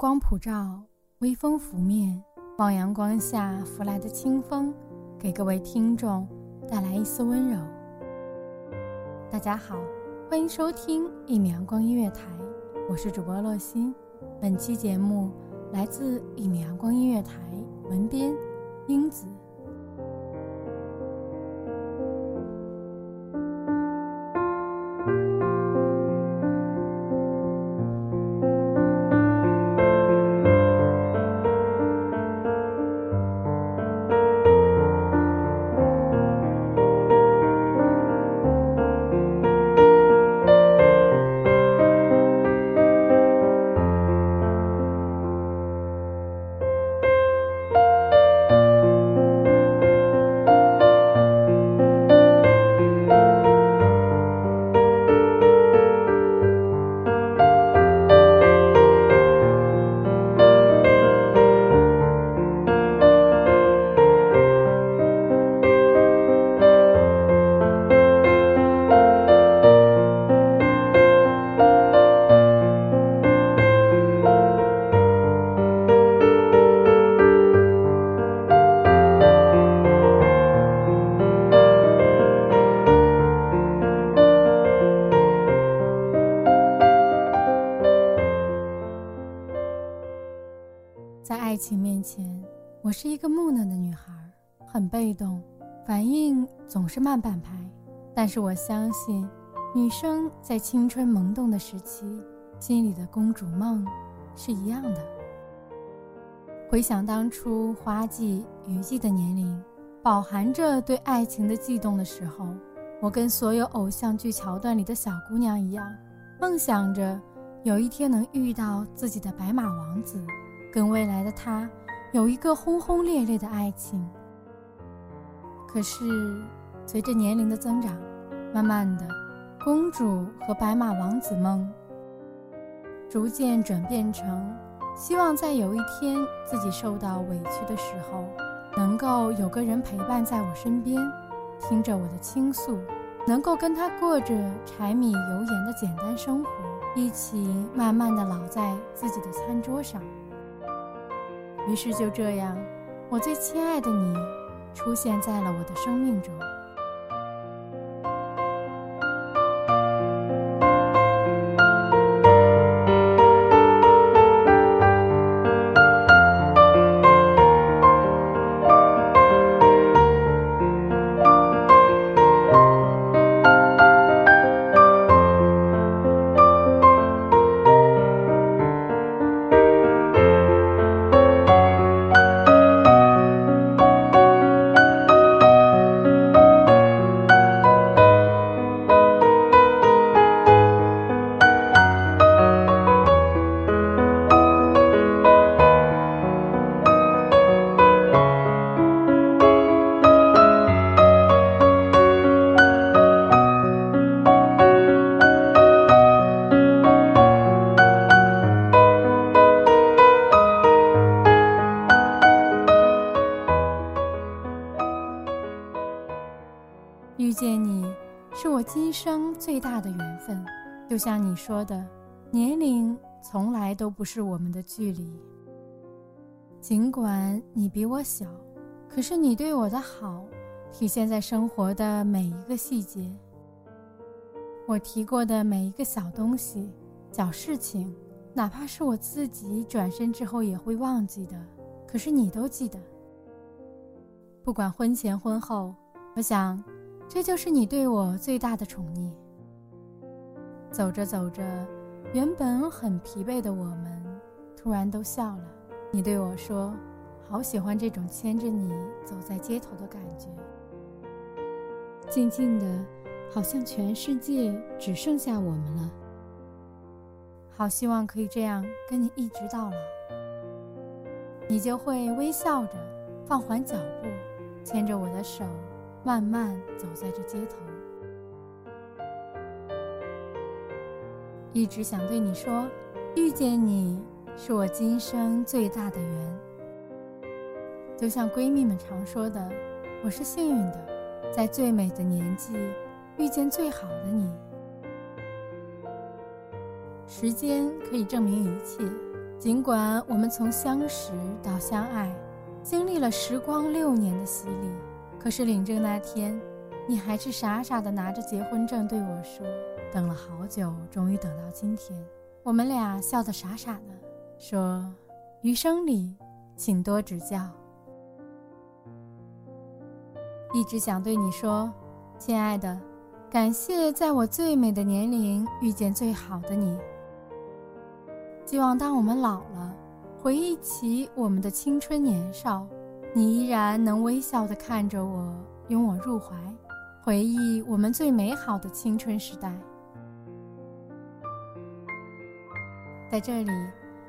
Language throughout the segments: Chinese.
光普照，微风拂面，望阳光下拂来的清风，给各位听众带来一丝温柔。大家好，欢迎收听一米阳光音乐台，我是主播洛欣。本期节目来自一米阳光音乐台，文编英子。情面前，我是一个木讷的女孩，很被动，反应总是慢半拍。但是我相信，女生在青春萌动的时期，心里的公主梦是一样的。回想当初花季、雨季的年龄，饱含着对爱情的悸动的时候，我跟所有偶像剧桥段里的小姑娘一样，梦想着有一天能遇到自己的白马王子。跟未来的他有一个轰轰烈烈的爱情。可是，随着年龄的增长，慢慢的，公主和白马王子梦逐渐转变成希望在有一天自己受到委屈的时候，能够有个人陪伴在我身边，听着我的倾诉，能够跟他过着柴米油盐的简单生活，一起慢慢的老在自己的餐桌上。于是就这样，我最亲爱的你，出现在了我的生命中。遇见你，是我今生最大的缘分。就像你说的，年龄从来都不是我们的距离。尽管你比我小，可是你对我的好，体现在生活的每一个细节。我提过的每一个小东西、小事情，哪怕是我自己转身之后也会忘记的，可是你都记得。不管婚前婚后，我想。这就是你对我最大的宠溺。走着走着，原本很疲惫的我们，突然都笑了。你对我说：“好喜欢这种牵着你走在街头的感觉，静静的，好像全世界只剩下我们了。好希望可以这样跟你一直到老。”你就会微笑着，放缓脚步，牵着我的手，慢慢走在这街头。一直想对你说，遇见你是我今生最大的缘。就像闺蜜们常说的，我是幸运的，在最美的年纪遇见最好的你。时间可以证明一切。尽管我们从相识到相爱，经历了时光六年的洗礼，可是领证那天，你还是傻傻的拿着结婚证对我说：“等了好久，终于等到今天。”我们俩笑得傻傻的，说：“余生里，请多指教。”一直想对你说，亲爱的，感谢在我最美的年龄遇见最好的你。希望当我们老了，回忆起我们的青春年少，你依然能微笑地看着我，拥我入怀，回忆我们最美好的青春时代。在这里，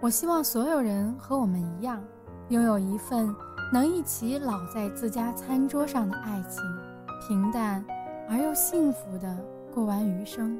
我希望所有人和我们一样，拥有一份能一起老在自家餐桌上的爱情，平淡而又幸福地过完余生。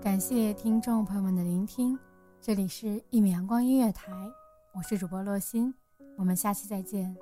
感谢听众朋友们的聆听，这里是《一米阳光音乐台》，我是主播洛心，我们下期再见。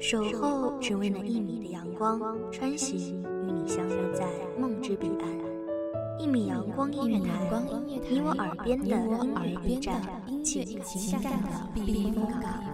守候只为那一米的阳光，穿行与你相约在梦之彼岸。一米阳光音乐台，你我耳边的音乐驿站，情感的避风港。